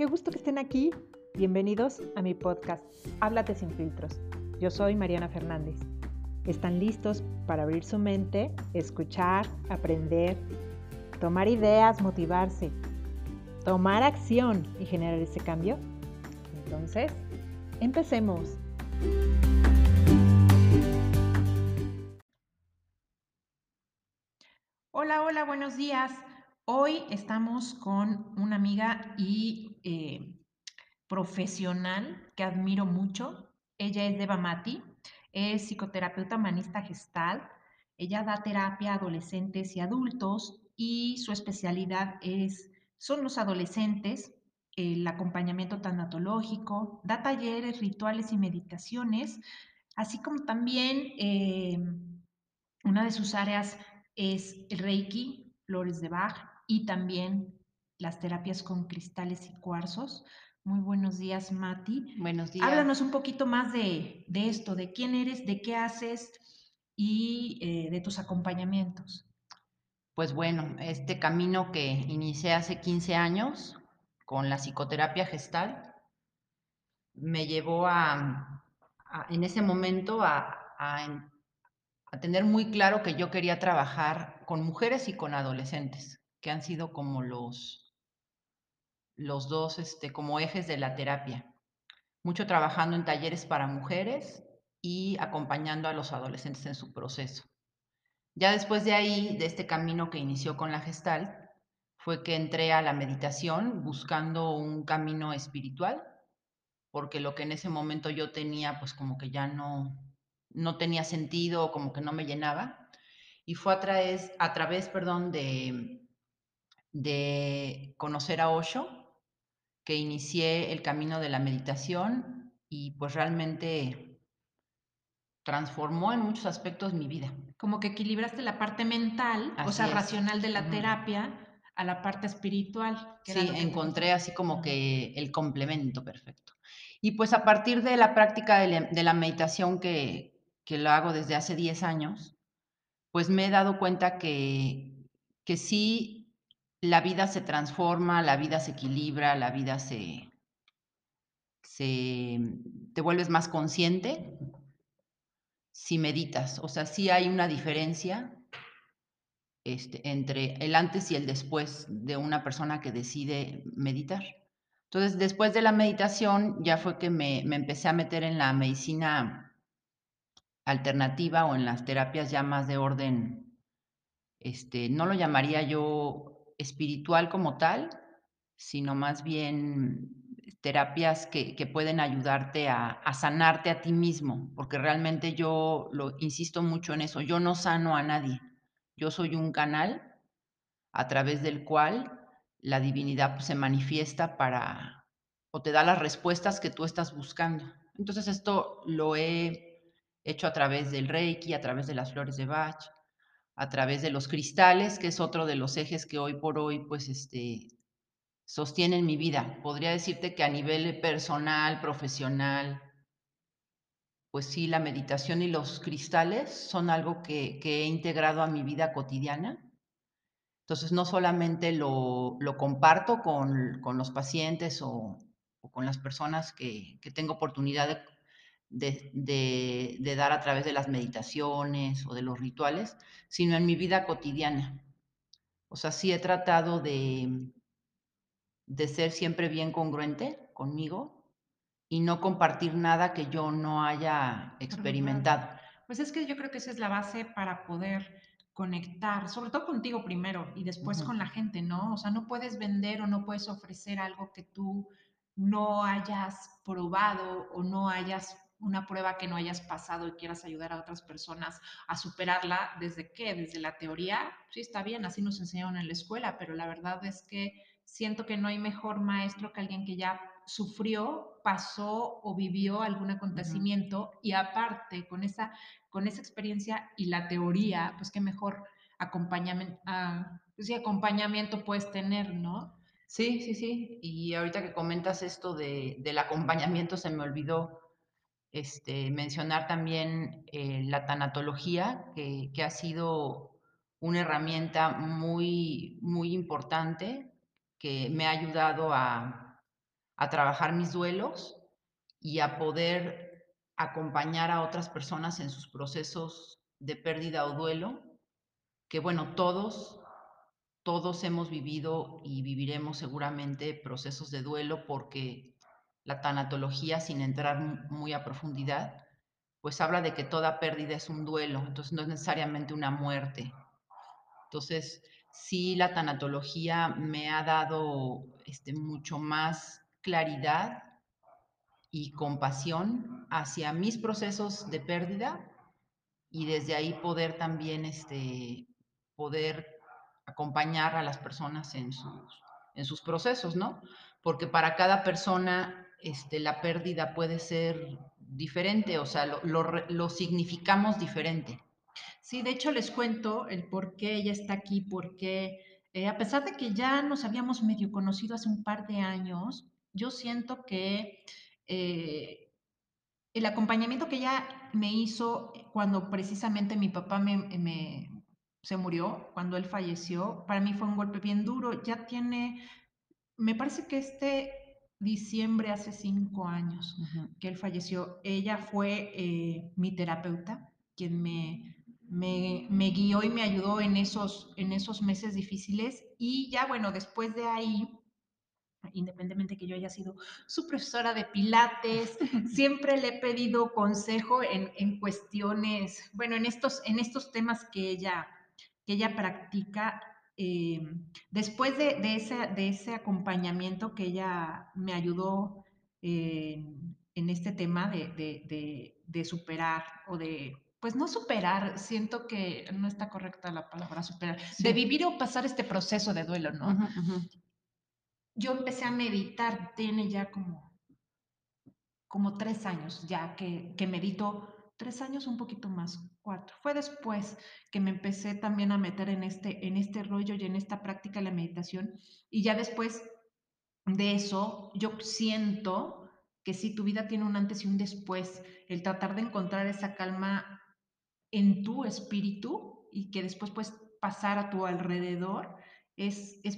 qué gusto que estén aquí. Bienvenidos a mi podcast, Háblate sin filtros. Yo soy Mariana Fernández. ¿Están listos para abrir su mente, escuchar, aprender, tomar ideas, motivarse, tomar acción y generar ese cambio? Entonces, empecemos. Hola, hola, buenos días. Hoy estamos con una amiga y eh, profesional que admiro mucho. Ella es Deva Mati, es psicoterapeuta humanista gestal. Ella da terapia a adolescentes y adultos y su especialidad es, son los adolescentes, el acompañamiento tanatológico, da talleres, rituales y meditaciones, así como también eh, una de sus áreas es el Reiki, flores de Bach, y también las terapias con cristales y cuarzos. Muy buenos días, Mati. Buenos días. Háblanos un poquito más de, esto, de quién eres, de qué haces y eh, de tus acompañamientos. Pues bueno, este camino que inicié hace 15 años con la psicoterapia gestal me llevó a, en ese momento a, a tener muy claro que yo quería trabajar con mujeres y con adolescentes que han sido como los, los dos este, como ejes de la terapia. Mucho trabajando en talleres para mujeres y acompañando a los adolescentes en su proceso. Ya después de ahí, de este camino que inició con la gestal, fue que entré a la meditación buscando un camino espiritual, porque lo que en ese momento yo tenía, pues como que ya no, no tenía sentido, como que no me llenaba. Y fue a través, a través perdón, de, de conocer a Osho, que inicié el camino de la meditación y pues realmente transformó en muchos aspectos mi vida. Como que equilibraste la parte mental, o sea, racional de la terapia, a la parte espiritual. sí, encontré así como que el complemento perfecto. Y pues a partir de la práctica de la, meditación que, que, lo hago desde hace 10 años, pues me he dado cuenta que, que sí la vida se transforma, la vida se equilibra, la vida se, se te vuelves más consciente si meditas. O sea, sí hay una diferencia este, entre el antes y el después de una persona que decide meditar. Entonces, después de la meditación, ya fue que me, me empecé a meter en la medicina alternativa o en las terapias ya más de orden, este, no lo llamaría yo espiritual como tal, sino más bien terapias que, pueden ayudarte a, sanarte a ti mismo, porque realmente yo lo insisto mucho en eso, yo no sano a nadie, yo soy un canal a través del cual la divinidad pues, se manifiesta para o te da las respuestas que tú estás buscando. Entonces esto lo he hecho a través del Reiki, a través de las flores de Bach, a través de los cristales, que es otro de los ejes que hoy por hoy, pues, este, sostienen mi vida. Podría decirte que a nivel personal, profesional, pues sí, la meditación y los cristales son algo que, he integrado a mi vida cotidiana. Entonces, no solamente lo, comparto con, los pacientes o, con las personas que, que tengo oportunidad de de, dar a través de las meditaciones o de los rituales, sino en mi vida cotidiana. O sea, sí he tratado de, de ser siempre bien congruente conmigo y no compartir nada que yo no haya experimentado. Pues es que yo creo que esa es la base para poder conectar, sobre todo contigo primero y después con la gente, ¿no? O sea, no puedes vender o no puedes ofrecer algo que tú no hayas probado o no hayas una prueba que no hayas pasado y quieras ayudar a otras personas a superarla, ¿desde qué? Desde la teoría, sí está bien, así nos enseñaron en la escuela, pero la verdad es que siento que no hay mejor maestro que alguien que ya sufrió, pasó o vivió algún acontecimiento y aparte con esa, con esa experiencia y la teoría, pues qué mejor acompañamiento, ah, pues acompañamiento puedes tener, ¿no? Sí, sí, sí. Y ahorita que comentas esto de, del acompañamiento, se me olvidó este, mencionar también eh, la tanatología, que, ha sido una herramienta muy, muy importante que me ha ayudado a, a trabajar mis duelos y a poder acompañar a otras personas en sus procesos de pérdida o duelo, que bueno, todos, todos hemos vivido y viviremos seguramente procesos de duelo porque la tanatología, sin entrar muy a profundidad, pues habla de que toda pérdida es un duelo, entonces no es necesariamente una muerte. Entonces, sí, la tanatología me ha dado este, mucho más claridad y compasión hacia mis procesos de pérdida y desde ahí poder también este, poder acompañar a las personas en sus, en sus procesos, ¿no? Porque para cada persona este, la pérdida puede ser diferente, o sea, lo, lo, significamos diferente. Sí, de hecho les cuento el por qué ella está aquí, porque eh, a pesar de que ya nos habíamos medio conocido hace un par de años, yo siento que eh, el acompañamiento que ella me hizo cuando precisamente mi papá me, se murió, cuando él falleció, para mí fue un golpe bien duro. Ya tiene, me parece que este diciembre hace cinco años uh -huh. que él falleció. Ella fue eh, mi terapeuta, quien me, me, me, guió y me ayudó en esos, en esos meses difíciles. Y ya, bueno, después de ahí, independientemente que yo haya sido su profesora de pilates, siempre le he pedido consejo en, en, cuestiones, bueno, en estos, en estos temas que ella, que ella practica. Eh, después de, de, ese, de, ese, acompañamiento que ella me ayudó eh, en este tema de, superar o de pues no superar, siento que no está correcta la palabra superar, sí. de vivir o pasar este proceso de duelo, ¿no? Uh -huh, uh -huh. Yo empecé a meditar, tiene ya como, como tres años ya que, que medito, tres años un poquito más, cuatro. Fue después que me empecé también a meter en este, en este rollo y en esta práctica de la meditación y ya después de eso yo siento que si tu vida tiene un antes y un después, el tratar de encontrar esa calma en tu espíritu y que después puedes pasar a tu alrededor es, es,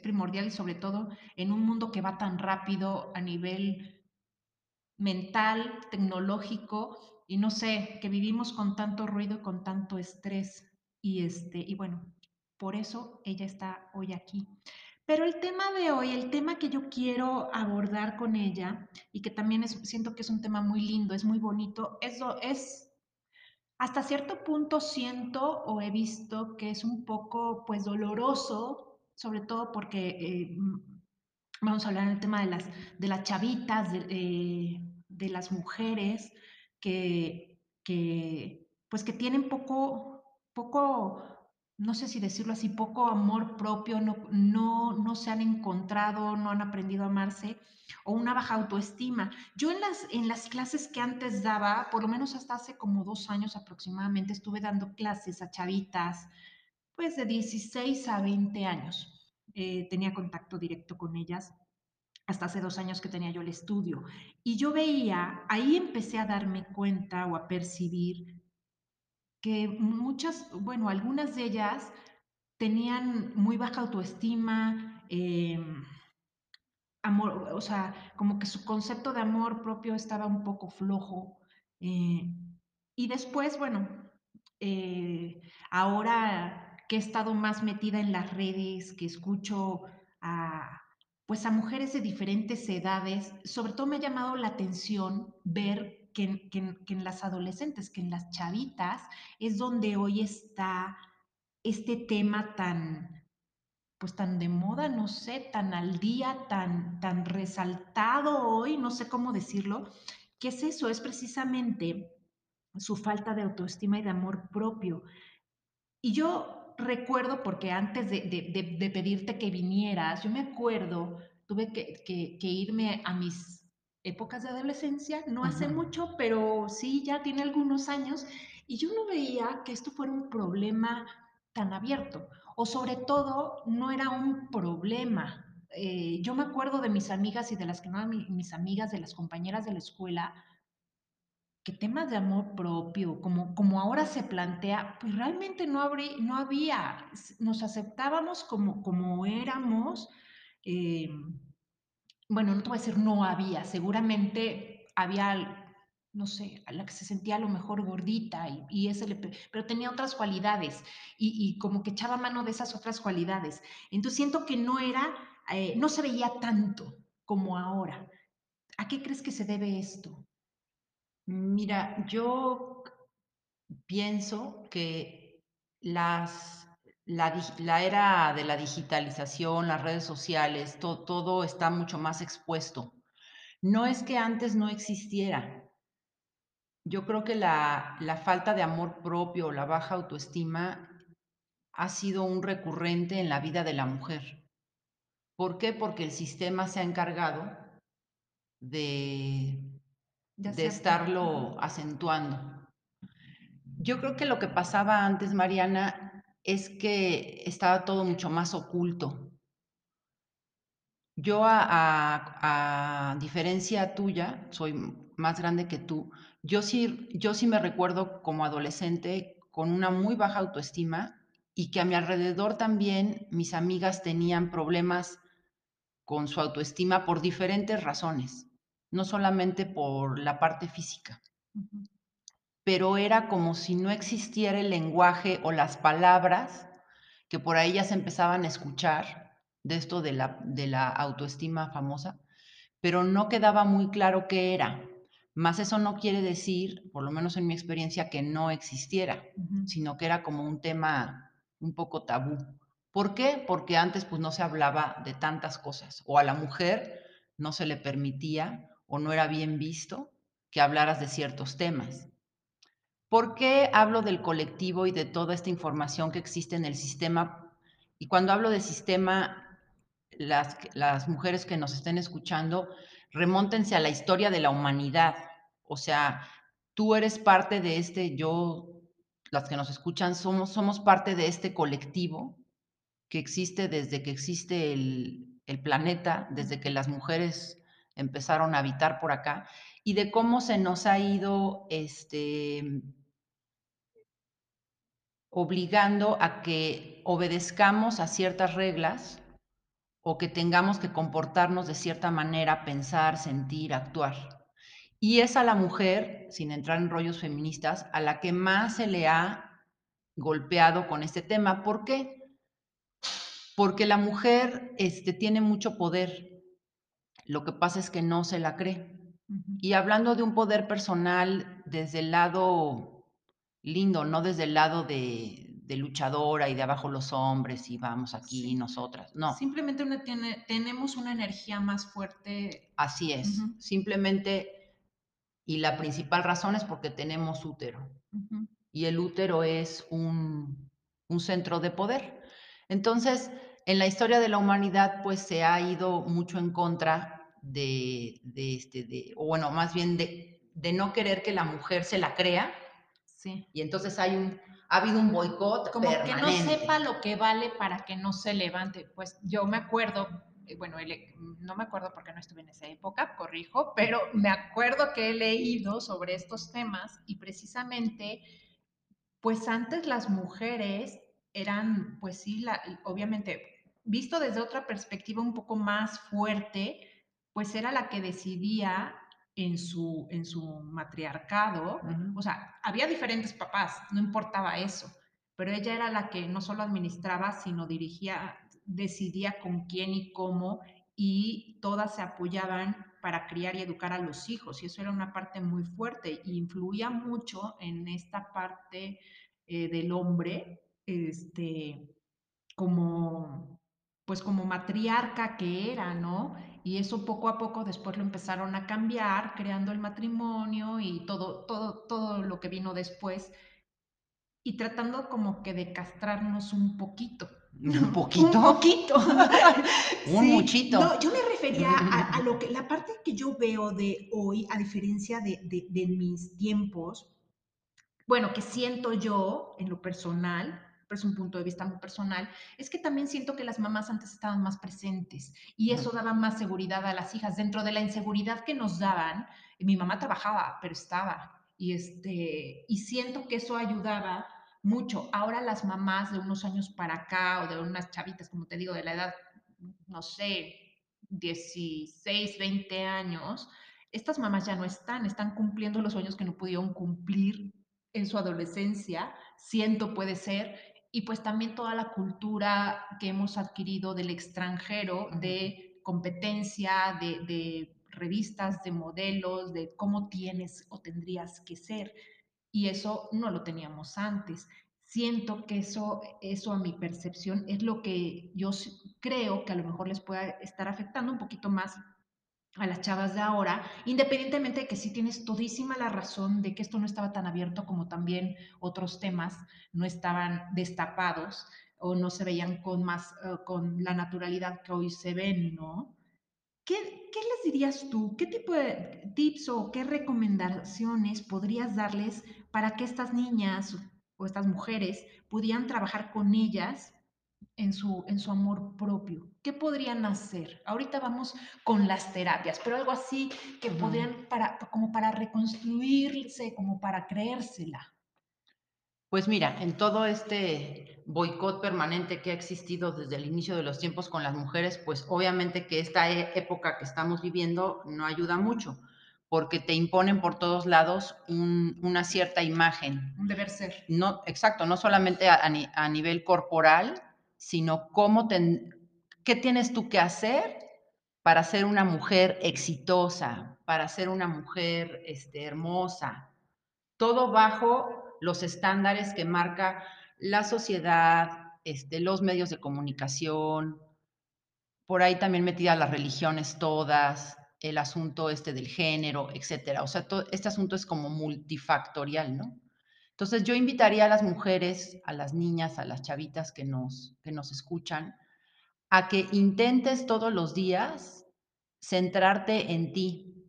primordial y sobre todo en un mundo que va tan rápido a nivel mental, tecnológico y no sé, que vivimos con tanto ruido y con tanto estrés y este y bueno, por eso ella está hoy aquí. Pero el tema de hoy, el tema que yo quiero abordar con ella y que también es, siento que es un tema muy lindo, es muy bonito, es, es hasta cierto punto siento o he visto que es un poco pues doloroso, sobre todo porque eh, vamos a hablar del tema de las, de las chavitas, de, eh, de las mujeres que, que, pues que tienen poco, poco, no sé si decirlo así, poco amor propio, no, no, no se han encontrado, no han aprendido a amarse o una baja autoestima. Yo en las, en las clases que antes daba, por lo menos hasta hace como dos años aproximadamente, estuve dando clases a chavitas, pues de 16 a 20 años. Eh, tenía contacto directo con ellas hasta hace dos años que tenía yo el estudio. Y yo veía, ahí empecé a darme cuenta o a percibir que muchas, bueno, algunas de ellas tenían muy baja autoestima, eh, amor, o sea, como que su concepto de amor propio estaba un poco flojo. Eh, y después, bueno, eh, ahora que he estado más metida en las redes, que escucho a, pues a mujeres de diferentes edades, sobre todo me ha llamado la atención ver que, que, que en las adolescentes, que en las chavitas, es donde hoy está este tema tan, pues tan de moda, no sé, tan al día, tan, tan resaltado hoy, no sé cómo decirlo. ¿Qué es eso? Es precisamente su falta de autoestima y de amor propio. Y yo recuerdo, porque antes de, de, de, de pedirte que vinieras, yo me acuerdo, tuve que, que, que, irme a mis épocas de adolescencia, no hace uh -huh. mucho, pero sí, ya tiene algunos años, y yo no veía que esto fuera un problema tan abierto o sobre todo no era un problema. Eh, yo me acuerdo de mis amigas y de las que no eran mis amigas, de las compañeras de la escuela, que temas de amor propio, como, como ahora se plantea, pues realmente no, no había, nos aceptábamos como, como éramos, eh, bueno, no te voy a decir no había, seguramente había, no sé, a la que se sentía a lo mejor gordita y, y ese le, pero tenía otras cualidades y, y, como que echaba mano de esas otras cualidades. Entonces siento que no era, eh, no se veía tanto como ahora. ¿A qué crees que se debe esto? Mira, yo pienso que las, la, era de la digitalización, las redes sociales, to, todo está mucho más expuesto. No es que antes no existiera. Yo creo que la, la falta de amor propio, la baja autoestima, ha sido un recurrente en la vida de la mujer. ¿Por qué? Porque el sistema se ha encargado de, de estarlo acentuando. Yo creo que lo que pasaba antes, Mariana, es que estaba todo mucho más oculto. Yo, a, a, a, diferencia tuya, soy más grande que tú, yo sí, yo sí me recuerdo como adolescente con una muy baja autoestima y que a mi alrededor también mis amigas tenían problemas con su autoestima por diferentes razones, no solamente por la parte física. Uh -huh pero era como si no existiera el lenguaje o las palabras que por ahí ya se empezaban a escuchar de esto de la, de la autoestima famosa, pero no quedaba muy claro qué era. Más eso no quiere decir, por lo menos en mi experiencia, que no existiera, uh -huh. sino que era como un tema un poco tabú. ¿Por qué? Porque antes pues no se hablaba de tantas cosas, o a la mujer no se le permitía o no era bien visto que hablaras de ciertos temas. ¿Por qué hablo del colectivo y de toda esta información que existe en el sistema? Y cuando hablo de sistema, las, las mujeres que nos estén escuchando, remóntense a la historia de la humanidad. O sea, tú eres parte de este, yo, las que nos escuchan, somos, somos parte de este colectivo que existe desde que existe el, el planeta, desde que las mujeres empezaron a habitar por acá, y de cómo se nos ha ido este, obligando a que obedezcamos a ciertas reglas o que tengamos que comportarnos de cierta manera, pensar, sentir, actuar. Y es a la mujer, sin entrar en rollos feministas, a la que más se le ha golpeado con este tema. ¿Por qué? Porque la mujer este, tiene mucho poder. Lo que pasa es que no se la cree. Y hablando de un poder personal desde el lado lindo, no desde el lado de, de, luchadora y de abajo los hombres y vamos aquí sí. nosotras, no. Simplemente una tiene, tenemos una energía más fuerte. Así es, uh -huh. simplemente, y la principal razón es porque tenemos útero. Uh -huh. Y el útero es un, un centro de poder. Entonces, en la historia de la humanidad, pues se ha ido mucho en contra de, de este, de, o bueno, más bien de, de no querer que la mujer se la crea, Sí. Y entonces hay un, ha habido un boicot Como permanente. que no sepa lo que vale para que no se levante. Pues yo me acuerdo, eh, bueno, no me acuerdo porque no estuve en esa época, corrijo, pero me acuerdo que he leído sobre estos temas y precisamente, pues antes las mujeres eran, pues sí, la, obviamente, visto desde otra perspectiva un poco más fuerte, pues era la que decidía en su, en su matriarcado, uh -huh. o sea, había diferentes papás, no importaba eso, pero ella era la que no solo administraba, sino dirigía, decidía con quién y cómo, y todas se apoyaban para criar y educar a los hijos, y eso era una parte muy fuerte, y influía mucho en esta parte eh, del hombre, este, como, pues como matriarca que era, ¿no? Y eso poco a poco después lo empezaron a cambiar, creando el matrimonio y todo, todo, todo lo que vino después. Y tratando como que de castrarnos un poquito. ¿Un poquito? Un poquito. un sí. muchito. No, yo me refería a, a, lo que, la parte que yo veo de hoy, a diferencia de, de, de mis tiempos, bueno, que siento yo en lo personal, pero es un punto de vista muy personal, es que también siento que las mamás antes estaban más presentes y eso daba más seguridad a las hijas. Dentro de la inseguridad que nos daban, mi mamá trabajaba, pero estaba. Y, este, y siento que eso ayudaba mucho. Ahora las mamás de unos años para acá o de unas chavitas, como te digo, de la edad, no sé, 16, 20 años, estas mamás ya no están, están cumpliendo los sueños que no pudieron cumplir en su adolescencia, siento puede ser, y pues también toda la cultura que hemos adquirido del extranjero, de competencia, de, de revistas, de modelos, de cómo tienes o tendrías que ser. Y eso no lo teníamos antes. Siento que eso, eso a mi percepción es lo que yo creo que a lo mejor les pueda estar afectando un poquito más a las chavas de ahora, independientemente de que sí tienes todísima la razón de que esto no estaba tan abierto como también otros temas no estaban destapados o no se veían con más, uh, con la naturalidad que hoy se ven, ¿no? ¿Qué, ¿Qué, les dirías tú? ¿Qué tipo de tips o qué recomendaciones podrías darles para que estas niñas o estas mujeres pudieran trabajar con ellas en su, en su amor propio? ¿Qué podrían hacer? Ahorita vamos con las terapias, pero algo así que podrían para, como para reconstruirse, como para creérsela. Pues mira, en todo este boicot permanente que ha existido desde el inicio de los tiempos con las mujeres, pues obviamente que esta e, época que estamos viviendo no ayuda mucho, porque te imponen por todos lados un, una cierta imagen. Un deber ser. No, exacto, no solamente a, a nivel corporal, sino cómo qué tienes tú que hacer para ser una mujer exitosa, para ser una mujer este, hermosa. Todo bajo los estándares que marca la sociedad, este, los medios de comunicación, por ahí también metidas las religiones todas, el asunto este del género, etcétera. O sea, este asunto es como multifactorial, ¿no? Entonces yo invitaría a las mujeres, a las niñas, a las chavitas que nos, que nos escuchan, a que intentes todos los días centrarte en ti.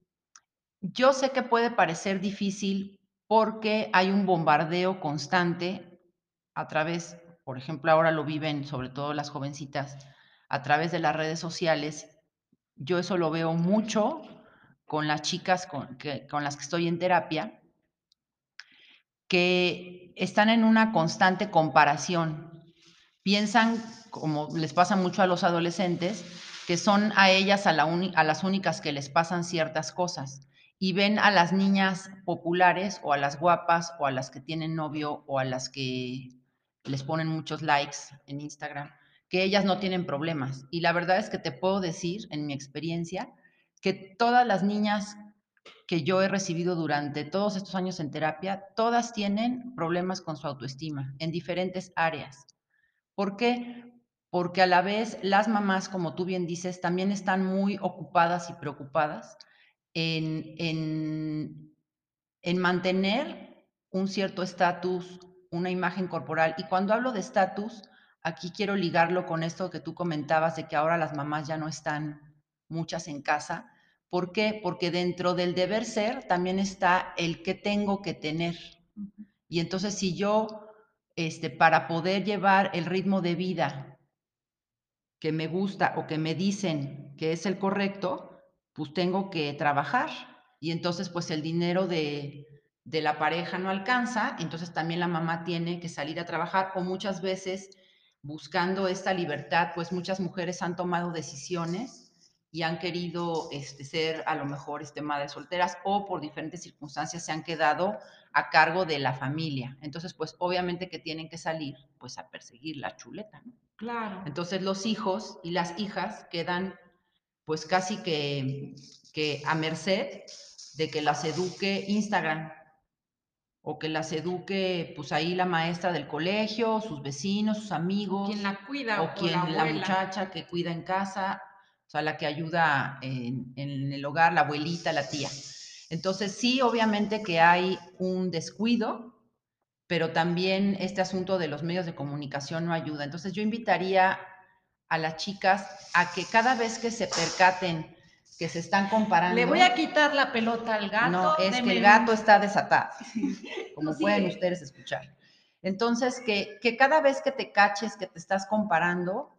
Yo sé que puede parecer difícil porque hay un bombardeo constante a través, por ejemplo, ahora lo viven sobre todo las jovencitas, a través de las redes sociales. Yo eso lo veo mucho con las chicas con, que, con las que estoy en terapia, que están en una constante comparación. Piensan, como les pasa mucho a los adolescentes, que son a ellas a, la a, las únicas que les pasan ciertas cosas y ven a las niñas populares o a las guapas o a las que tienen novio o a las que les ponen muchos likes en Instagram, que ellas no tienen problemas. Y la verdad es que te puedo decir, en mi experiencia, que todas las niñas que yo he recibido durante todos estos años en terapia, todas tienen problemas con su autoestima en diferentes áreas. ¿Por qué? Porque a la vez las mamás, como tú bien dices, también están muy ocupadas y preocupadas en, en, en mantener un cierto estatus, una imagen corporal. Y cuando hablo de estatus, aquí quiero ligarlo con esto que tú comentabas de que ahora las mamás ya no están muchas en casa ¿Por qué? Porque dentro del deber ser también está el que tengo que tener. Y entonces si yo, este, para poder llevar el ritmo de vida que me gusta o que me dicen que es el correcto, pues tengo que trabajar. Y entonces pues el dinero de, de la pareja no alcanza, entonces también la mamá tiene que salir a trabajar o muchas veces buscando esta libertad, pues muchas mujeres han tomado decisiones y han querido este, ser a lo mejor este, madres solteras o por diferentes circunstancias se han quedado a cargo de la familia. Entonces, pues obviamente que tienen que salir pues a perseguir la chuleta, ¿no? Claro. Entonces los hijos y las hijas quedan pues casi que, que a merced de que las eduque Instagram o que las eduque pues ahí la maestra del colegio, sus vecinos, sus amigos. Quien la cuida o, quien la, la muchacha que cuida en casa o sea, la que ayuda en, en, el hogar, la abuelita, la tía. Entonces, sí, obviamente que hay un descuido, pero también este asunto de los medios de comunicación no ayuda. Entonces, yo invitaría a las chicas a que cada vez que se percaten que se están comparando. Le voy a quitar la pelota al gato. No, es que el gato está desatado, como sí. pueden ustedes escuchar. Entonces, que, que cada vez que te caches que te estás comparando,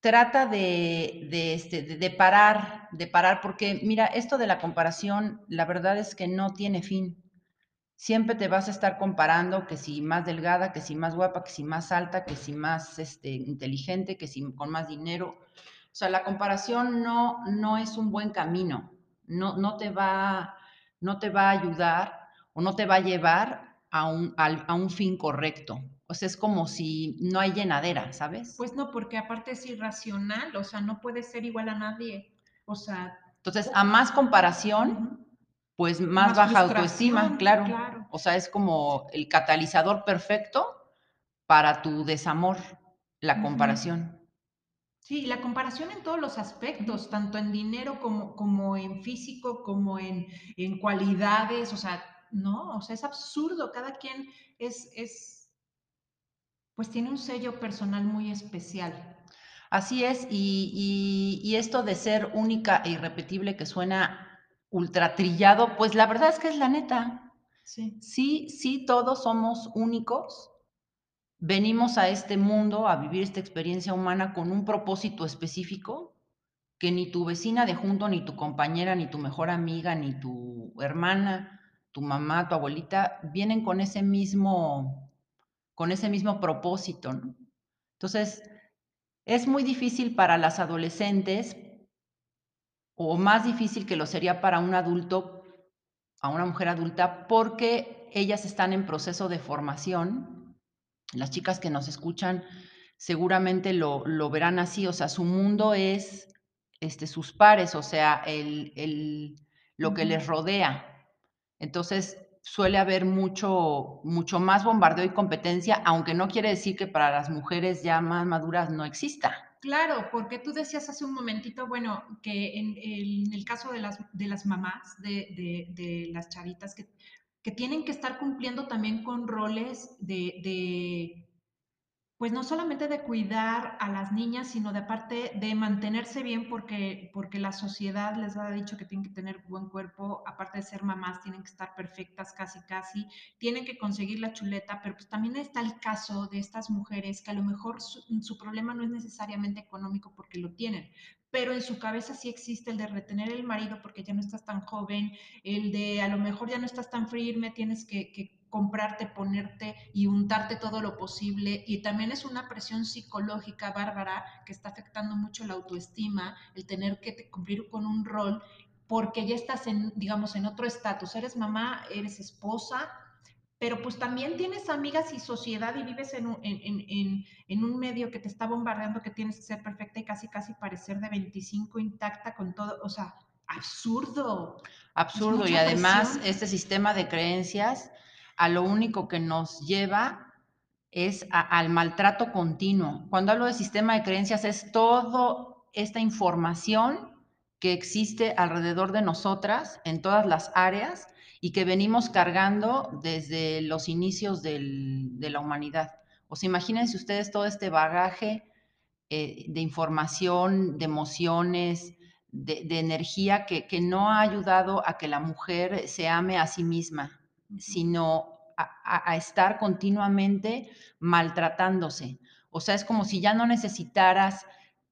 trata de, de, este, de, parar, de parar, porque mira, esto de la comparación, la verdad es que no tiene fin. Siempre te vas a estar comparando que si más delgada, que si más guapa, que si más alta, que si más este, inteligente, que si con más dinero. O sea, la comparación no, no es un buen camino, no, no, te va, no te va a ayudar o no te va a llevar a un, a un fin correcto. O sea, es como si no hay llenadera, ¿sabes? Pues no, porque aparte es irracional, o sea, no puede ser igual a nadie. O sea. Entonces, a más comparación, pues más, baja autoestima, claro. claro. O sea, es como el catalizador perfecto para tu desamor, la comparación. Sí, la comparación en todos los aspectos, tanto en dinero como, como en físico, como en, en cualidades, o sea, no, o sea, es absurdo, cada quien es, es, pues tiene un sello personal muy especial. Así es, y, y, y esto de ser única e irrepetible que suena ultra trillado, pues la verdad es que es la neta. Sí. Sí, sí, todos somos únicos. Venimos a este mundo a vivir esta experiencia humana con un propósito específico que ni tu vecina de junto, ni tu compañera, ni tu mejor amiga, ni tu hermana, tu mamá, tu abuelita, vienen con ese mismo, con ese mismo propósito, ¿no? Entonces, es muy difícil para las adolescentes, o más difícil que lo sería para un adulto, a una mujer adulta, porque ellas están en proceso de formación. Las chicas que nos escuchan seguramente lo, lo verán así, o sea, su mundo es este, sus pares, o sea, el, el, lo que les rodea. Entonces, suele haber mucho, mucho más bombardeo y competencia, aunque no quiere decir que para las mujeres ya más maduras no exista. Claro, porque tú decías hace un momentito, bueno, que en, el caso de las, de las mamás, de, de, las chavitas, que, que, tienen que estar cumpliendo también con roles de, de pues no solamente de cuidar a las niñas, sino de aparte de mantenerse bien porque, porque la sociedad les ha dicho que tienen que tener buen cuerpo, aparte de ser mamás, tienen que estar perfectas casi casi, tienen que conseguir la chuleta, pero pues también está el caso de estas mujeres que a lo mejor su, problema no es necesariamente económico porque lo tienen, pero en su cabeza sí existe el de retener el marido porque ya no estás tan joven, el de a lo mejor ya no estás tan firme, tienes que, que comprarte, ponerte y untarte todo lo posible. Y también es una presión psicológica bárbara que está afectando mucho la autoestima, el tener que cumplir con un rol, porque ya estás en, digamos, en otro estatus. Eres mamá, eres esposa, pero pues también tienes amigas y sociedad y vives en un, en, en, en un, medio que te está bombardeando que tienes que ser perfecta y casi, casi parecer de 25 intacta con todo, o sea, absurdo. Absurdo y además presión. este sistema de creencias a lo único que nos lleva es al maltrato continuo. Cuando hablo de sistema de creencias es toda esta información que existe alrededor de nosotras en todas las áreas y que venimos cargando desde los inicios de la humanidad. O sea, imagínense ustedes todo este bagaje eh, de información, de emociones, de, energía que, no ha ayudado a que la mujer se ame a sí misma, sino a, estar continuamente maltratándose. O sea, es como si ya no necesitaras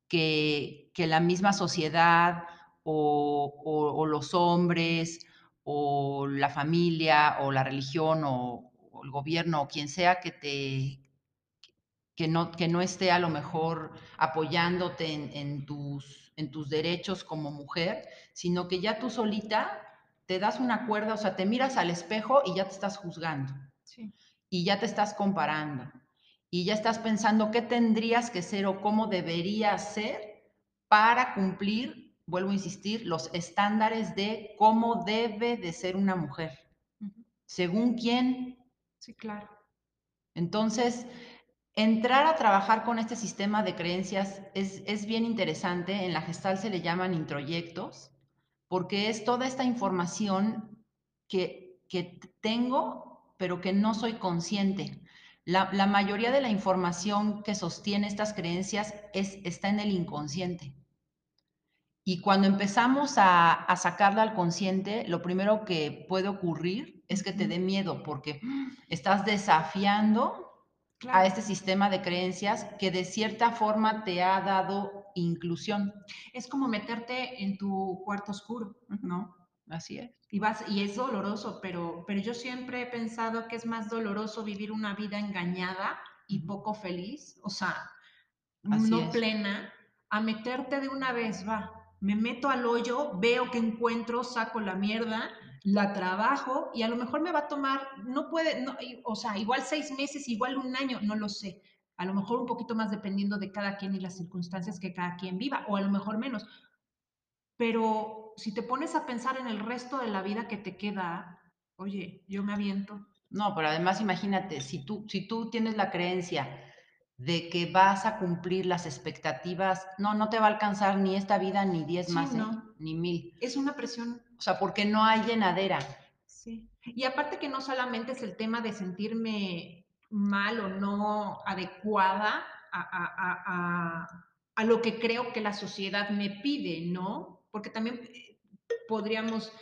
que, que la misma sociedad o, o, los hombres o la familia o la religión o, el gobierno o quien sea que te que no, que no esté a lo mejor apoyándote en, tus, en tus derechos como mujer, sino que ya tú solita te das una cuerda, o sea, te miras al espejo y ya te estás juzgando. Sí. Y ya te estás comparando. Y ya estás pensando qué tendrías que ser o cómo deberías ser para cumplir, vuelvo a insistir, los estándares de cómo debe de ser una mujer. Uh -huh. ¿Según quién? Sí, claro. Entonces, entrar a trabajar con este sistema de creencias es, es bien interesante. En la gestal se le llaman introyectos porque es toda esta información que, que tengo, pero que no soy consciente. La, la, mayoría de la información que sostiene estas creencias es, está en el inconsciente. Y cuando empezamos a, a, sacarla al consciente, lo primero que puede ocurrir es que te dé miedo, porque estás desafiando claro. a este sistema de creencias que de cierta forma te ha dado inclusión. Es como meterte en tu cuarto oscuro, ¿no? Así es. Y, vas, y es doloroso, pero, pero yo siempre he pensado que es más doloroso vivir una vida engañada y poco feliz, o sea, Así no es. plena, a meterte de una vez, va. Me meto al hoyo, veo que encuentro, saco la mierda, la trabajo y a lo mejor me va a tomar, no puede, no, o sea, igual seis meses, igual un año, no lo sé. A lo mejor un poquito más dependiendo de cada quien y las circunstancias que cada quien viva, o a lo mejor menos. Pero si te pones a pensar en el resto de la vida que te queda, oye, yo me aviento. No, pero además imagínate, si tú, si tú tienes la creencia de que vas a cumplir las expectativas, no, no te va a alcanzar ni esta vida, ni diez Sí, más, ¿eh? ni mil. Es una presión. O sea, porque no hay llenadera. Sí. Y aparte que no solamente es el tema de sentirme mal o no adecuada a, a, a, a, lo que creo que la sociedad me pide, ¿no? Porque también eh, podríamos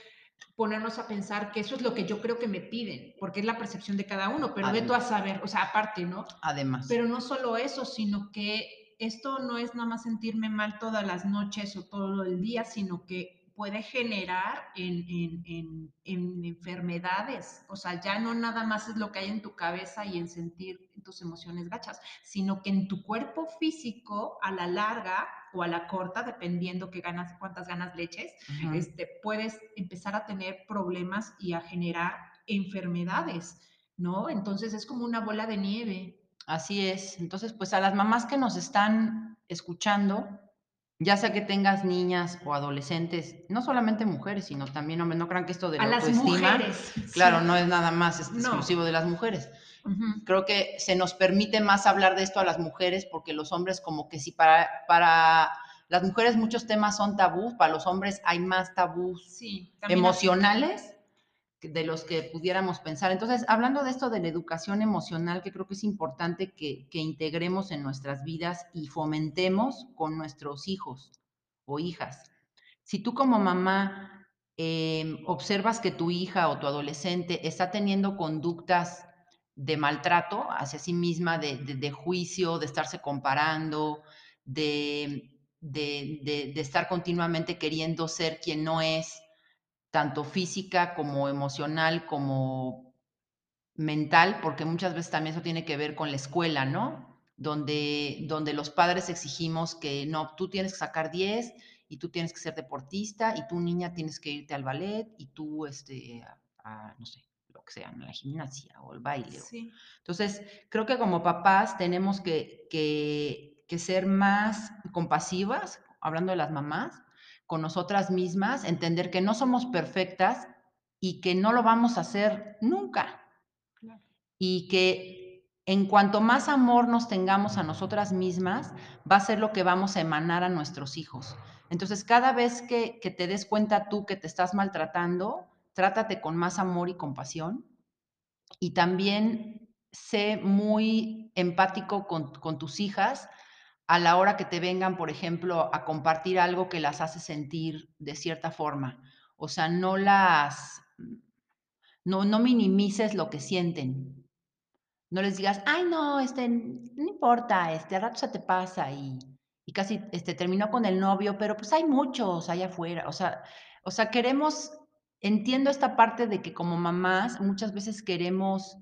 ponernos a pensar que eso es lo que yo creo que me piden, porque es la percepción de cada uno, pero tú a saber, o sea, aparte, ¿no? Además. Pero no solo eso, sino que esto no es nada más sentirme mal todas las noches o todo el día, sino que puede generar en, en, en, en, enfermedades. O sea, ya no nada más es lo que hay en tu cabeza y en sentir tus emociones gachas, sino que en tu cuerpo físico, a la larga o a la corta, dependiendo qué ganas, cuántas ganas leches, uh -huh. este, puedes empezar a tener problemas y a generar enfermedades, ¿no? Entonces es como una bola de nieve. Así es. Entonces, pues a las mamás que nos están escuchando, ya sea que tengas niñas o adolescentes, no solamente mujeres, sino también hombres, no crean que esto de la a autoestima, las mujeres, claro, sí. no es nada más es No. exclusivo de las mujeres. Uh -huh. Creo que se nos permite más hablar de esto a las mujeres porque los hombres como que si para, para las mujeres muchos temas son tabús, para los hombres hay más tabús sí, emocionales de los que pudiéramos pensar. Entonces, hablando de esto de la educación emocional, que creo que es importante que, que integremos en nuestras vidas y fomentemos con nuestros hijos o hijas. Si tú como mamá eh, observas que tu hija o tu adolescente está teniendo conductas de maltrato hacia sí misma, de, de, de juicio, de estarse comparando, de, de, estar continuamente queriendo ser quien no es, tanto física como emocional, como mental, porque muchas veces también eso tiene que ver con la escuela, ¿no? Donde, donde los padres exigimos que no, tú tienes que sacar 10 y tú tienes que ser deportista y tú niña tienes que irte al ballet y tú, este, a, a, no sé, lo que sea, a la gimnasia o el baile. Sí. Entonces, creo que como papás tenemos que, que, que ser más compasivas, hablando de las mamás, con nosotras mismas, entender que no somos perfectas y que no lo vamos a hacer nunca. Claro. Y que en cuanto más amor nos tengamos a nosotras mismas, va a ser lo que vamos a emanar a nuestros hijos. Entonces, cada vez que, que te des cuenta tú que te estás maltratando, trátate con más amor y compasión. Y también sé muy empático con, con tus hijas a la hora que te vengan, por ejemplo, a compartir algo que las hace sentir de cierta forma. O sea, no las, no, no minimices lo que sienten. No les digas, ay, no, este, no importa, este, al rato se te pasa y, y casi este, terminó con el novio, pero pues hay muchos allá afuera. O sea, o sea, queremos, entiendo esta parte de que como mamás muchas veces queremos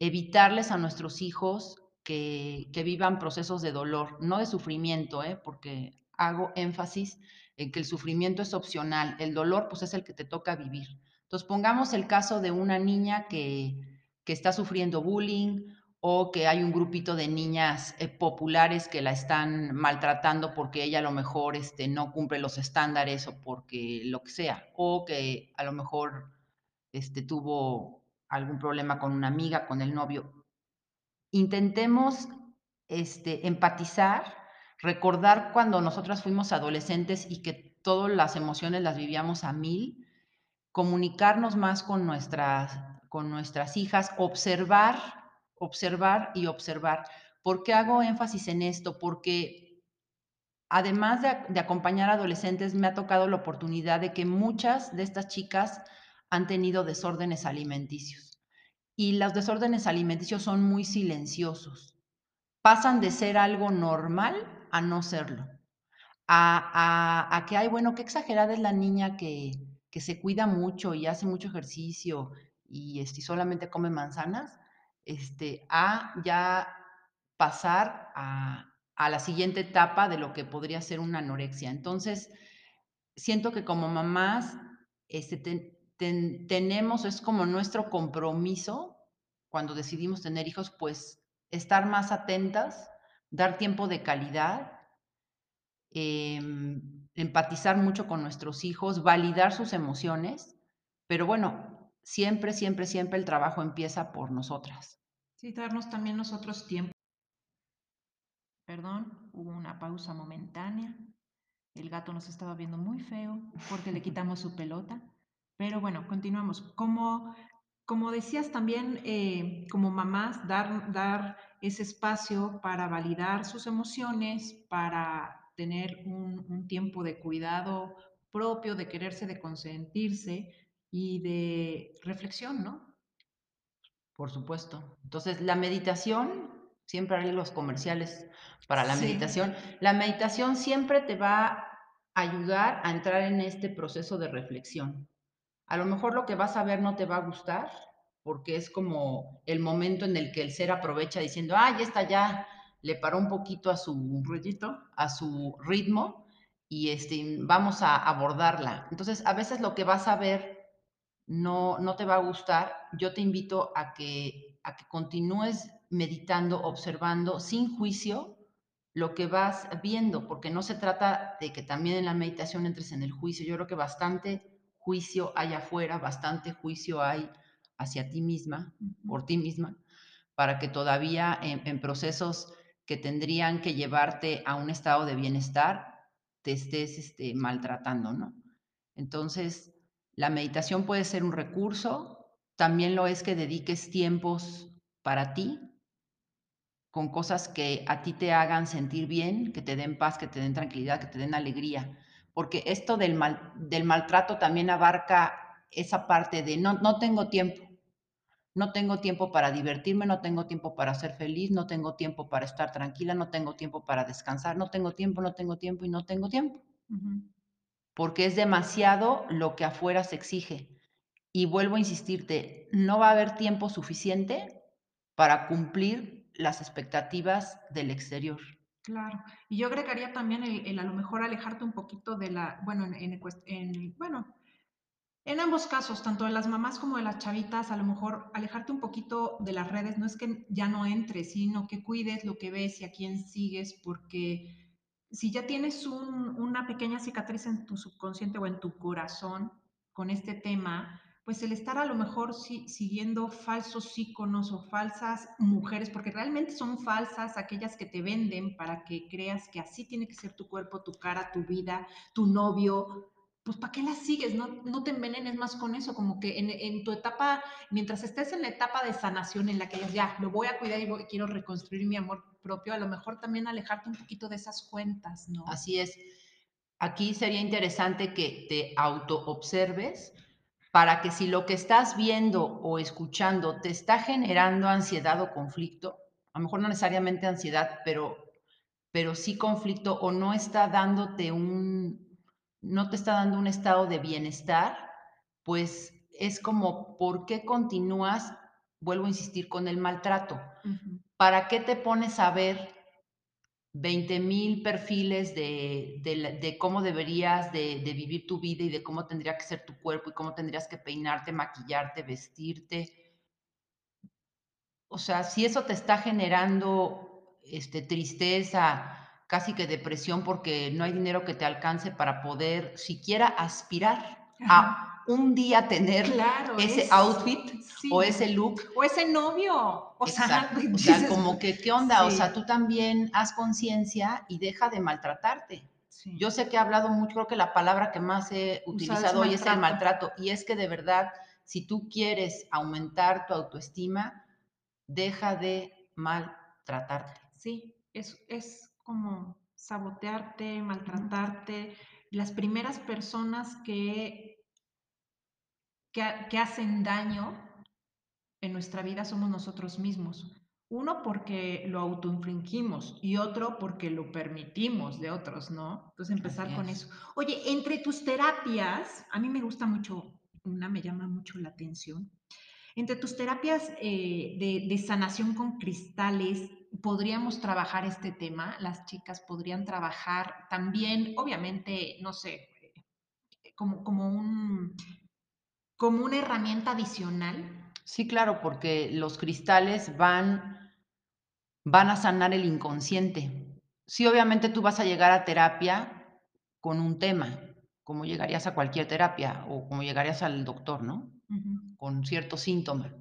evitarles a nuestros hijos que, vivan procesos de dolor, no de sufrimiento, ¿eh? porque hago énfasis en que el sufrimiento es opcional, el dolor pues es el que te toca vivir. Entonces pongamos el caso de una niña que, que está sufriendo bullying o que hay un grupito de niñas eh, populares que la están maltratando porque ella a lo mejor este, no cumple los estándares o porque lo que sea, o que a lo mejor este, tuvo algún problema con una amiga, con el novio intentemos este, empatizar, recordar cuando nosotras fuimos adolescentes y que todas las emociones las vivíamos a mil, comunicarnos más con nuestras, con nuestras hijas, observar, observar y observar. ¿Por qué hago énfasis en esto? Porque además de, de acompañar a adolescentes, me ha tocado la oportunidad de que muchas de estas chicas han tenido desórdenes alimenticios y los desórdenes alimenticios son muy silenciosos. Pasan de ser algo normal a no serlo. A, a, a que, ay, bueno, qué exagerada es la niña que, que, se cuida mucho y hace mucho ejercicio y, este, solamente come manzanas, este, a ya pasar a, a la siguiente etapa de lo que podría ser una anorexia. Entonces, siento que como mamás, este, ten tenemos, es como nuestro compromiso cuando decidimos tener hijos, pues, estar más atentas, dar tiempo de calidad, em, empatizar mucho con nuestros hijos, validar sus emociones, pero bueno, siempre, siempre, siempre el trabajo empieza por nosotras. Sí, darnos también nosotros tiempo. Perdón, hubo una pausa momentánea. El gato nos estaba viendo muy feo porque le quitamos su pelota. Pero bueno, continuamos. Como, como decías también, eh, como mamás, dar, dar ese espacio para validar sus emociones, para tener un, un tiempo de cuidado propio, de quererse, de consentirse y de reflexión, ¿no? Por supuesto. Entonces, la meditación, siempre haré los comerciales para la Sí. meditación. La meditación siempre te va a ayudar a entrar en este proceso de reflexión. A lo mejor lo que vas a ver no te va a gustar, porque es como el momento en el que el ser aprovecha diciendo, ah, ya está, ya le paró un poquito a su, Rollito. a su ritmo y este, vamos a abordarla. Entonces, a veces lo que vas a ver no, no te va a gustar. Yo te invito a que, a que continúes meditando, observando sin juicio lo que vas viendo, porque no se trata de que también en la meditación entres en el juicio. Yo creo que bastante juicio hay afuera, bastante juicio hay hacia ti misma, por ti misma, para que todavía en, en procesos que tendrían que llevarte a un estado de bienestar, te estés este, maltratando, ¿no? Entonces, la meditación puede ser un recurso, también lo es que dediques tiempos para ti, con cosas que a ti te hagan sentir bien, que te den paz, que te den tranquilidad, que te den alegría. Porque esto del, mal, del maltrato también abarca esa parte de no, no tengo tiempo, no tengo tiempo para divertirme, no tengo tiempo para ser feliz, no tengo tiempo para estar tranquila, no tengo tiempo para descansar, no tengo tiempo, no tengo tiempo y no tengo tiempo. Porque es demasiado lo que afuera se exige. Y vuelvo a insistirte, no va a haber tiempo suficiente para cumplir las expectativas del exterior. Claro. Y yo agregaría también el, el a lo mejor alejarte un poquito de la, bueno, en, en, en- bueno, en ambos casos, tanto de las mamás como de las chavitas, a lo mejor alejarte un poquito de las redes, no es que ya no entres, sino que cuides lo que ves y a quién sigues, porque si ya tienes un- una pequeña cicatriz en tu subconsciente o en tu corazón con este tema, pues el estar a lo mejor si- siguiendo falsos íconos o falsas mujeres, porque realmente son falsas aquellas que te venden para que creas que así tiene que ser tu cuerpo, tu cara, tu vida, tu novio, pues ¿para qué las sigues? No, no te envenenes más con eso, como que en, tu etapa, mientras estés en la etapa de sanación en la que ya, lo voy a cuidar y quiero reconstruir mi amor propio, a lo mejor también alejarte un poquito de esas cuentas, ¿no? Así es. Aquí sería interesante que te autoobserves para que si lo que estás viendo o escuchando te está generando ansiedad o conflicto, a lo mejor no necesariamente ansiedad, pero, pero sí conflicto o no está dándote un, no te está dando un estado de bienestar, pues es como, ¿por qué continúas? Vuelvo a insistir con el maltrato. ¿Para qué te pones a ver 20 mil perfiles de, de, cómo deberías de, vivir tu vida y de cómo tendría que ser tu cuerpo y cómo tendrías que peinarte, maquillarte, vestirte. O sea, si eso te está generando este, tristeza, casi que depresión porque no hay dinero que te alcance para poder siquiera aspirar a un día tener Claro, ese es, outfit sí. o ese look, O ese novio, o sea. O sea, como que, ¿qué onda? O sea, tú también haz conciencia y deja de maltratarte. sí. Yo sé que he hablado mucho, creo que la palabra que más he utilizado hoy es el maltrato. maltrato. Y es que de verdad, si tú quieres aumentar tu autoestima, deja de maltratarte. Sí, es, es como sabotearte, maltratarte. Las primeras personas que, que, que hacen daño en nuestra vida somos nosotros mismos. Uno porque lo autoinfringimos y otro porque lo permitimos de otros, ¿no? Entonces empezar con es. eso. Oye, entre tus terapias, a mí me gusta mucho, una me llama mucho la atención. Entre tus terapias eh, de, de sanación con cristales, podríamos trabajar este tema, las chicas podrían trabajar también, obviamente, no sé, como, como, un, como una herramienta adicional. Sí, claro, porque los cristales van, van a sanar el inconsciente. Sí, obviamente tú vas a llegar a terapia con un tema, como llegarías a cualquier terapia o como llegarías al doctor, ¿no? Uh -huh. Con cierto síntoma.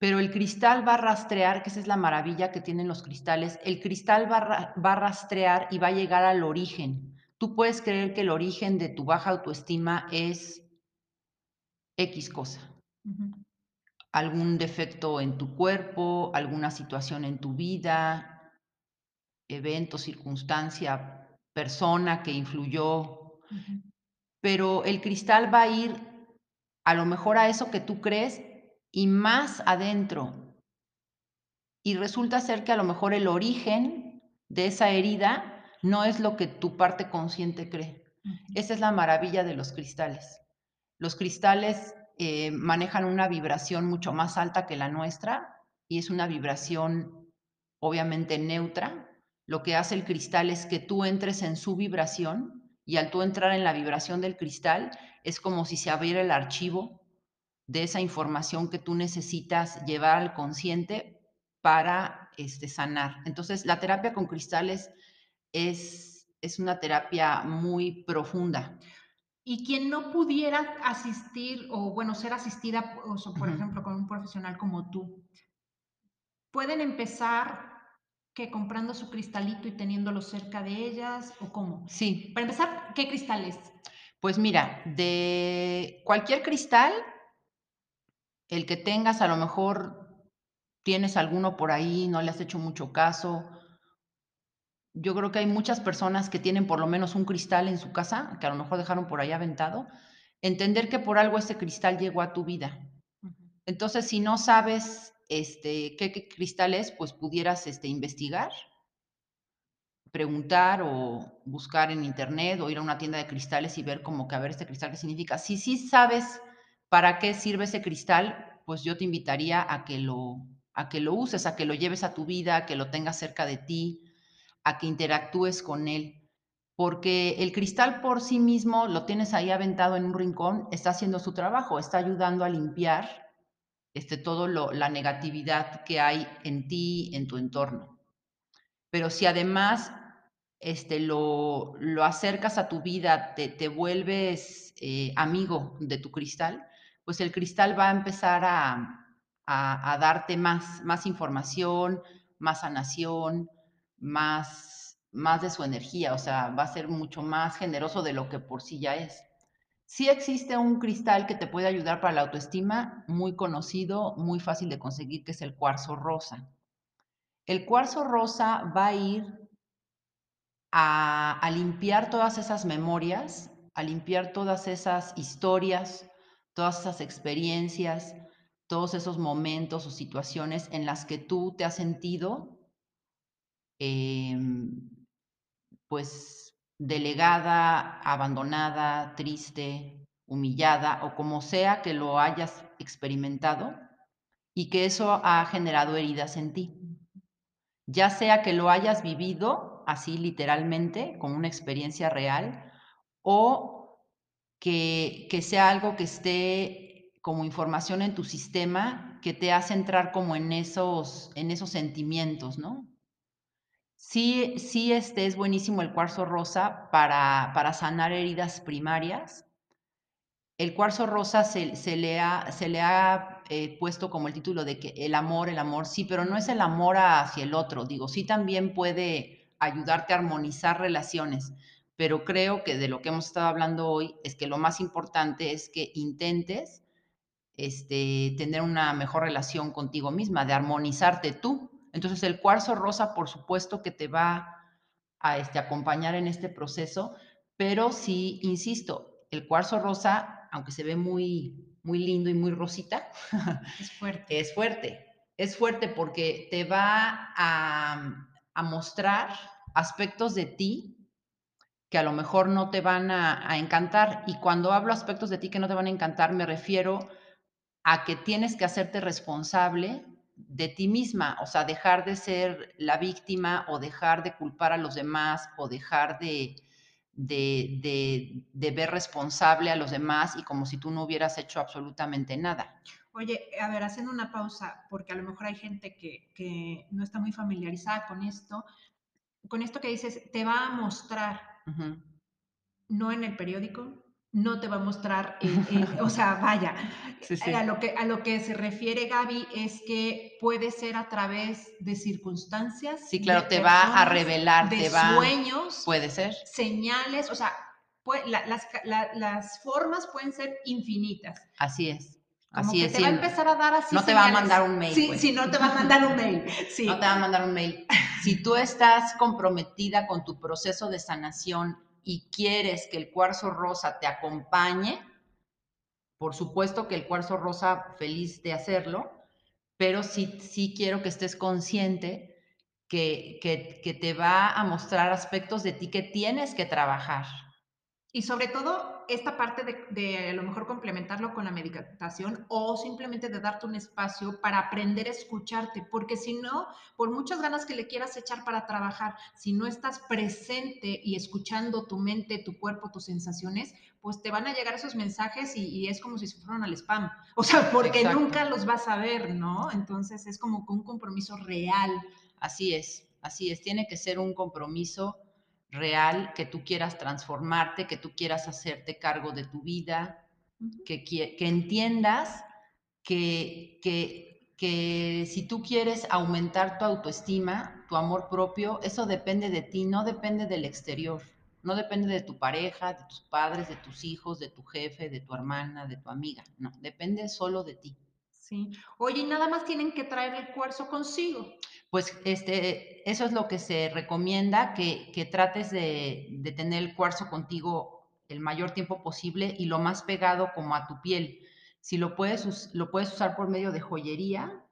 Pero el cristal va a rastrear, que esa es la maravilla que tienen los cristales, el cristal va a rastrear y va a llegar al origen. Tú puedes creer que el origen de tu baja autoestima es X cosa. Uh -huh. Algún defecto en tu cuerpo, alguna situación en tu vida, evento, circunstancia, persona que influyó. Uh -huh. Pero el cristal va a ir a lo mejor a eso que tú crees y más adentro. Y resulta ser que a lo mejor el origen de esa herida no es lo que tu parte consciente cree. Uh -huh. Esa es la maravilla de los cristales. Los cristales eh, manejan una vibración mucho más alta que la nuestra y es una vibración obviamente neutra. Lo que hace el cristal es que tú entres en su vibración y al tú entrar en la vibración del cristal es como si se abriera el archivo de esa información que tú necesitas llevar al consciente para este, sanar. Entonces, la terapia con cristales es, es una terapia muy profunda. Y quien no pudiera asistir o, bueno, ser asistida, o por uh -huh. ejemplo, con un profesional como tú, pueden empezar que comprando su cristalito y teniéndolo cerca de ellas o cómo? Sí. Para empezar, ¿qué cristales? Pues mira, de cualquier cristal, el que tengas, a lo mejor tienes alguno por ahí, no le has hecho mucho caso. Yo creo que hay muchas personas que tienen por lo menos un cristal en su casa, que a lo mejor dejaron por ahí aventado. Entender que por algo ese cristal llegó a tu vida. Entonces, si no sabes este, qué, qué cristal es, pues pudieras este, investigar, preguntar o buscar en internet o ir a una tienda de cristales y ver como que a ver este cristal qué significa. Si sí sabes para qué sirve ese cristal, pues yo te invitaría a que lo, a que lo uses, a que lo lleves a tu vida, a que lo tengas cerca de ti, a que interactúes con él. Porque el cristal por sí mismo lo tienes ahí aventado en un rincón, está haciendo su trabajo, está ayudando a limpiar este, todo lo, la negatividad que hay en ti, en tu entorno. Pero si además este, lo, lo acercas a tu vida, te, te vuelves eh, amigo de tu cristal, pues el cristal va a empezar a, a, a darte más, más información, más sanación, más, más de su energía, o sea, va a ser mucho más generoso de lo que por sí ya es. Sí existe un cristal que te puede ayudar para la autoestima, muy conocido, muy fácil de conseguir, que es el cuarzo rosa. El cuarzo rosa va a ir a, a limpiar todas esas memorias, a limpiar todas esas historias, todas esas experiencias, todos esos momentos o situaciones en las que tú te has sentido eh, pues delegada, abandonada, triste, humillada o como sea que lo hayas experimentado y que eso ha generado heridas en ti. Ya sea que lo hayas vivido así literalmente, como una experiencia real, o que, que sea algo que esté como información en tu sistema que te hace entrar como en esos, en esos sentimientos, ¿no? Sí, sí este es buenísimo el cuarzo rosa para, para sanar heridas primarias. El cuarzo rosa se, se le ha, se le ha eh, puesto como el título de que el amor, el amor, sí, pero no es el amor hacia el otro. Digo, sí también puede ayudarte a armonizar relaciones, pero creo que de lo que hemos estado hablando hoy es que lo más importante es que intentes este, tener una mejor relación contigo misma, de armonizarte tú, entonces el cuarzo rosa, por supuesto que te va a este, acompañar en este proceso, pero sí, insisto, el cuarzo rosa, aunque se ve muy, muy lindo y muy rosita, es fuerte. Es fuerte, es fuerte porque te va a, a mostrar aspectos de ti que a lo mejor no te van a, a encantar. Y cuando hablo aspectos de ti que no te van a encantar, me refiero a que tienes que hacerte responsable de ti misma, o sea, dejar de ser la víctima o dejar de culpar a los demás o dejar de, de, de, de, ver responsable a los demás y como si tú no hubieras hecho absolutamente nada. Oye, a ver, haciendo una pausa, porque a lo mejor hay gente que, que no está muy familiarizada con esto, con esto que dices, te va a mostrar, uh -huh. no en el periódico, no te va a mostrar, eh, eh, o sea, vaya, sí, sí. A, lo que, a lo que se refiere Gaby es que puede ser a través de circunstancias. Sí, claro, te personas, va a revelar, de te va, sueños, puede ser. señales, o sea, puede, la, las, la, las formas pueden ser infinitas. Así es. Como Así que es, te va a empezar a dar así. No te señales. va a mandar un mail. Sí, pues. sí, no te va a mandar un mail. No te va a mandar un mail. Si tú estás comprometida con tu proceso de sanación y quieres que el cuarzo rosa te acompañe, por supuesto que el cuarzo rosa feliz de hacerlo, pero sí, sí quiero que estés consciente que, que, que te va a mostrar aspectos de ti que tienes que trabajar. Y sobre todo, esta parte de, de, a lo mejor complementarlo con la meditación o simplemente de darte un espacio para aprender a escucharte, porque si no, por muchas ganas que le quieras echar para trabajar, si no estás presente y escuchando tu mente, tu cuerpo, tus sensaciones, pues te van a llegar esos mensajes y, y es como si se fueran al spam. O sea, porque Exacto. nunca los vas a ver, ¿no? Entonces es como un compromiso real. Así es, así es. Tiene que ser un compromiso real, que tú quieras transformarte, que tú quieras hacerte cargo de tu vida, uh -huh. que, que, entiendas que, que, que, si tú quieres aumentar tu autoestima, tu amor propio, eso depende de ti, no depende del exterior, no depende de tu pareja, de tus padres, de tus hijos, de tu jefe, de tu hermana, de tu amiga, no, depende solo de ti. Sí. Oye, ¿y nada más tienen que traer el cuarzo consigo? Pues este, eso es lo que se recomienda, que, que trates de, de, tener el cuarzo contigo el mayor tiempo posible y lo más pegado como a tu piel. Si lo puedes, lo puedes usar por medio de joyería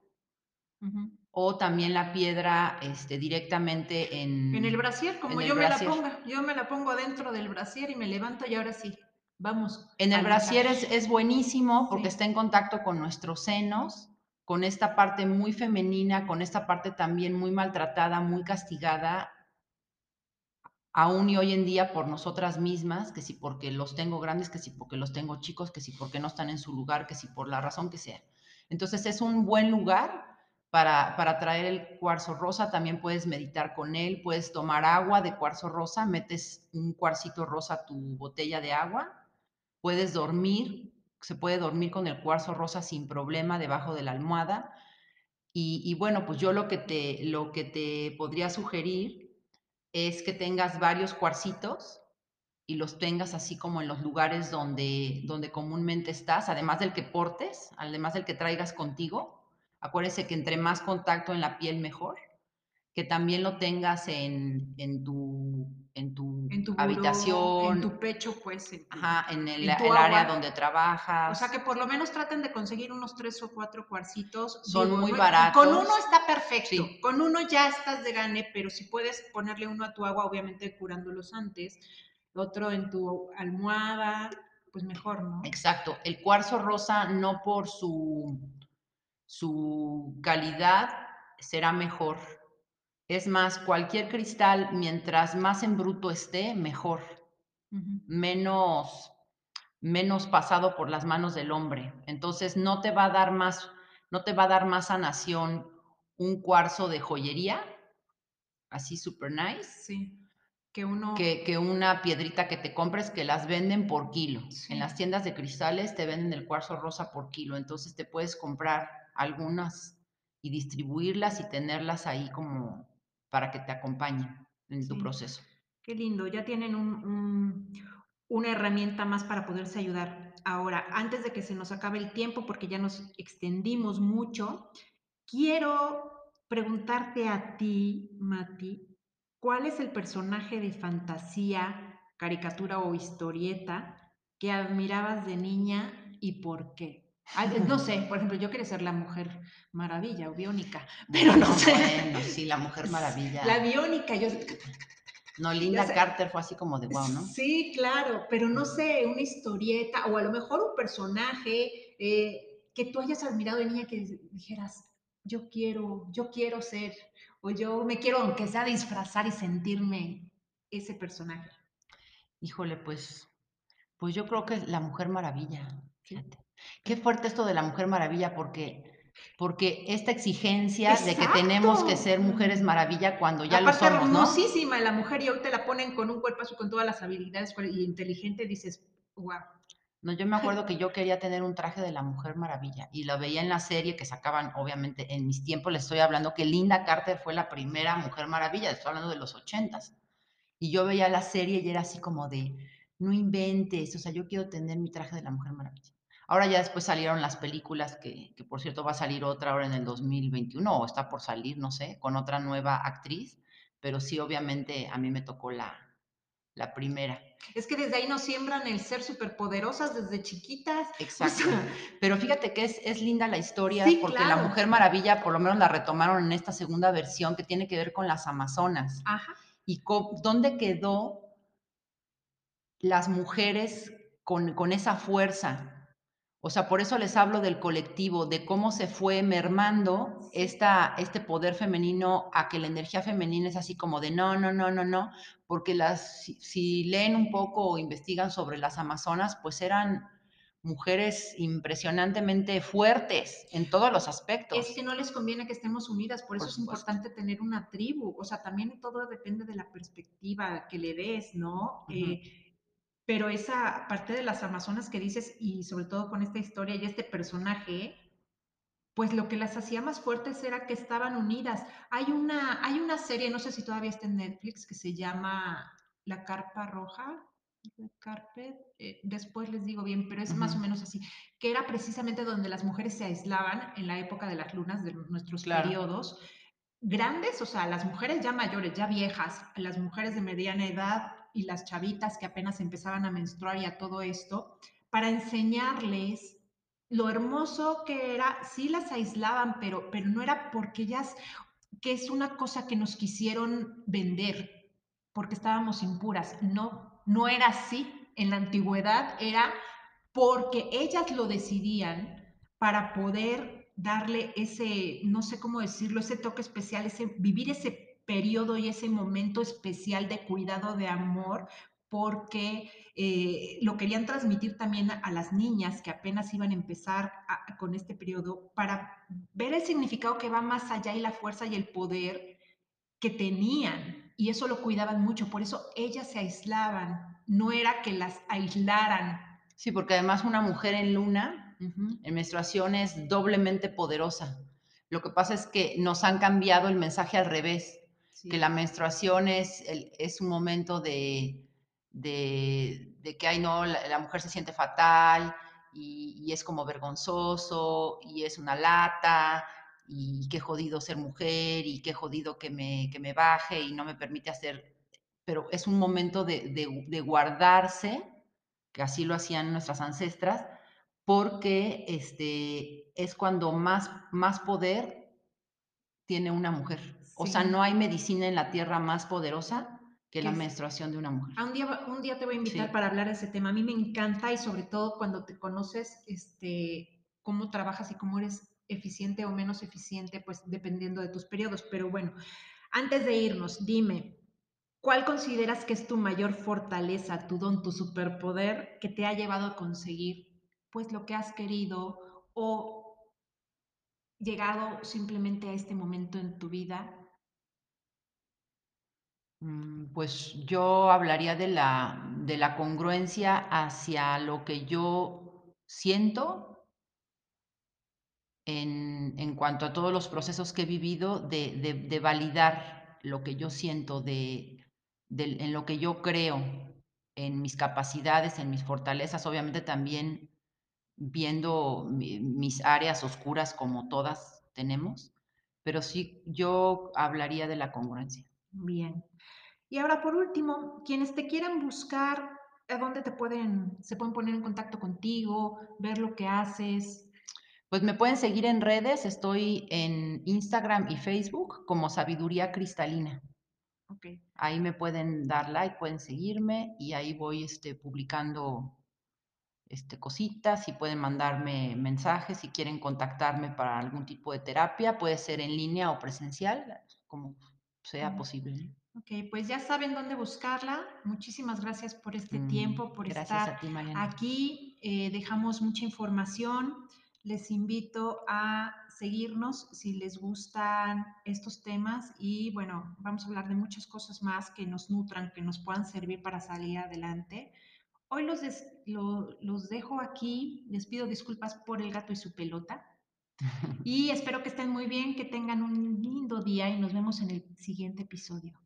uh -huh. o también la piedra este, directamente en... En el brasier, como yo me la ponga. Yo me la pongo dentro del brasier y me levanto y ahora sí, vamos. En el brasier es, es, buenísimo porque sí. está en contacto con nuestros senos, con esta parte muy femenina, con esta parte también muy maltratada, muy castigada, aún y hoy en día por nosotras mismas, que si porque los tengo grandes, que si porque los tengo chicos, que si porque no están en su lugar, que si por la razón que sea. Entonces es un buen lugar para, para traer el cuarzo rosa, también puedes meditar con él, puedes tomar agua de cuarzo rosa, metes un cuarcito rosa a tu botella de agua, puedes dormir, se puede dormir con el cuarzo rosa sin problema debajo de la almohada. Y, bueno, pues yo lo que, te, lo que te podría sugerir es que tengas varios cuarcitos y los tengas así como en los lugares donde, donde comúnmente estás, además del que portes, además del que traigas contigo. Acuérdese que entre más contacto en la piel, mejor. Que también lo tengas en, en tu, en tu, en tu buró, habitación. En tu pecho, pues. En tu, Ajá, en el, área donde trabajas. O sea, que por lo menos traten de conseguir unos tres o cuatro cuarcitos. Son digo, muy baratos. Con uno está perfecto. Sí. Con uno ya estás de gane, pero si puedes ponerle uno a tu agua, obviamente curándolos antes. Otro en tu almohada, pues mejor, ¿no? Exacto. El cuarzo rosa, no por su, su calidad, será mejor. Es más, cualquier cristal, mientras más en bruto esté, mejor. Uh -huh. Menos, menos pasado por las manos del hombre. Entonces, no te va a dar más, no te va a dar más sanación un cuarzo de joyería, así super nice. Sí. Que, uno... que, que, una piedrita que te compres que las venden por kilo. Sí. En las tiendas de cristales te venden el cuarzo rosa por kilo, entonces te puedes comprar algunas y distribuirlas y tenerlas ahí como para que te acompañen en sí. tu proceso. Qué lindo, ya tienen un, un, una herramienta más para poderse ayudar. Ahora, antes de que se nos acabe el tiempo, porque ya nos extendimos mucho, quiero preguntarte a ti, Mati, ¿cuál es el personaje de fantasía, caricatura o historieta que admirabas de niña y por qué? No sé, por ejemplo, yo quería ser la mujer maravilla o biónica, pero no, no sé. Bueno, sí, la mujer maravilla. La biónica, yo. No, Linda Carter fue así como de wow, ¿no? Sí, claro, pero no sé, una historieta o a lo mejor un personaje eh, que tú hayas admirado de niña que dijeras, yo quiero, yo quiero ser, o yo me quiero, aunque sea disfrazar y sentirme ese personaje? Híjole, pues, pues yo creo que la Mujer Maravilla, fíjate. Qué fuerte esto de la Mujer Maravilla, porque porque esta exigencia de que tenemos que ser mujeres maravilla cuando ya lo Aparte somos, ¿no? hermosísima la mujer y hoy te la ponen con un cuerpazo con todas las habilidades y inteligente, dices: "Guau". No, yo me acuerdo que yo quería tener un traje de la Mujer Maravilla y lo veía en la serie que sacaban, obviamente, en mis tiempos les estoy hablando que Linda Carter fue la primera Mujer Maravilla, estoy hablando de los ochentas. Y yo veía la serie y era así como de, no inventes, o sea, yo quiero tener mi traje de la Mujer Maravilla. Ahora ya después salieron las películas, que, que por cierto va a salir otra ahora en el 2021 o está por salir, no sé, con otra nueva actriz, pero sí, obviamente a mí me tocó la, la primera. Es que desde ahí nos siembran el ser superpoderosas desde chiquitas. O Exacto. sea, Pero fíjate que es, es linda la historia Sí, porque la. Mujer Maravilla por lo menos la retomaron en esta segunda versión que tiene que ver con las Amazonas. ajá, ¿Y dónde quedó las mujeres con, con esa fuerza. O sea, por eso les hablo del colectivo, de cómo se fue mermando esta, este poder femenino a que la energía femenina es así como de no, no, no, no, no, porque las, si, si leen un poco o investigan sobre las amazonas, pues eran mujeres impresionantemente fuertes en todos los aspectos. es que no les conviene que estemos unidas, por eso Por es importante tener una tribu. O sea, también todo depende de la perspectiva que le des, ¿no? Eh, pero esa parte de las Amazonas que dices, y sobre todo con esta historia y este personaje, pues lo que las hacía más fuertes era que estaban unidas. Hay una, hay una serie, no sé si todavía está en Netflix, que se llama La Carpa Roja. Carpet, eh, después les digo bien, pero es más o menos así, que era precisamente donde las mujeres se aislaban en la época de las lunas, de nuestros Claro. periodos, grandes, o sea, las mujeres ya mayores, ya viejas, las mujeres de mediana edad y las chavitas que apenas empezaban a menstruar y a todo esto, para enseñarles lo hermoso que era, sí las aislaban, pero, pero no era porque ellas, que es una cosa que nos quisieron vender, porque estábamos impuras. No, no era así. En la antigüedad era porque ellas lo decidían para poder darle ese, no sé cómo decirlo, ese toque especial, ese, vivir ese periodo y ese momento especial de cuidado, de amor, porque eh, lo querían transmitir también a, a, las niñas que apenas iban a empezar a, con este periodo para ver el significado que va más allá y la fuerza y el poder que tenían. Y eso lo cuidaban mucho, por eso ellas se aislaban, no era que las aislaran, Sí, porque además una mujer en luna, uh -huh. en menstruación, es doblemente poderosa. Lo que pasa es que nos han cambiado el mensaje al revés, sí. que la menstruación es, el, es un momento de, de, de, que, ay, no, la, la mujer se siente fatal y, y, es como vergonzoso y es una lata y qué jodido ser mujer y qué jodido que me, que me baje y no me permite hacer, pero es un momento de, de, de guardarse que así lo hacían nuestras ancestras, porque este, es cuando más, más poder tiene una mujer. O sea, no hay medicina en la tierra más poderosa que la menstruación de una mujer. Un día, un día te voy a invitar sí. para hablar de ese tema. A mí me encanta y sobre todo cuando te conoces este, cómo trabajas y cómo eres eficiente o menos eficiente, pues dependiendo de tus periodos. Pero bueno, antes de irnos, dime, ¿Cuál consideras que es tu mayor fortaleza, tu don, tu superpoder que te ha llevado a conseguir pues lo que has querido o llegado simplemente a este momento en tu vida? Mm, pues yo hablaría de la, de la congruencia hacia lo que yo siento en, en cuanto a todos los procesos que he vivido, de, de, validar lo que yo siento, de, en lo que yo creo, en mis capacidades, en mis fortalezas, obviamente también viendo mi, mis áreas oscuras como todas tenemos, pero sí yo hablaría de la congruencia. Bien. Y ahora por último, quienes te quieran buscar, ¿a dónde te pueden, se pueden poner en contacto contigo, ver lo que haces? Pues me pueden seguir en redes, estoy en Instagram y Facebook como Sabiduría Cristalina. Okay. Ahí me pueden dar like, pueden seguirme y ahí voy este, publicando este, cositas, si pueden mandarme mensajes, si quieren contactarme para algún tipo de terapia, puede ser en línea o presencial, como sea Mm. posible. Ok, pues ya saben dónde buscarla. Muchísimas gracias por este Mm, tiempo, por estar ti, aquí. Eh, dejamos mucha información. Les invito a seguirnos si les gustan estos temas y bueno, vamos a hablar de muchas cosas más que nos nutran, que nos puedan servir para salir adelante. Hoy los, des- lo- los dejo aquí. Les pido disculpas por el gato y su pelota. Y espero que estén muy bien, que tengan un lindo día y nos vemos en el siguiente episodio.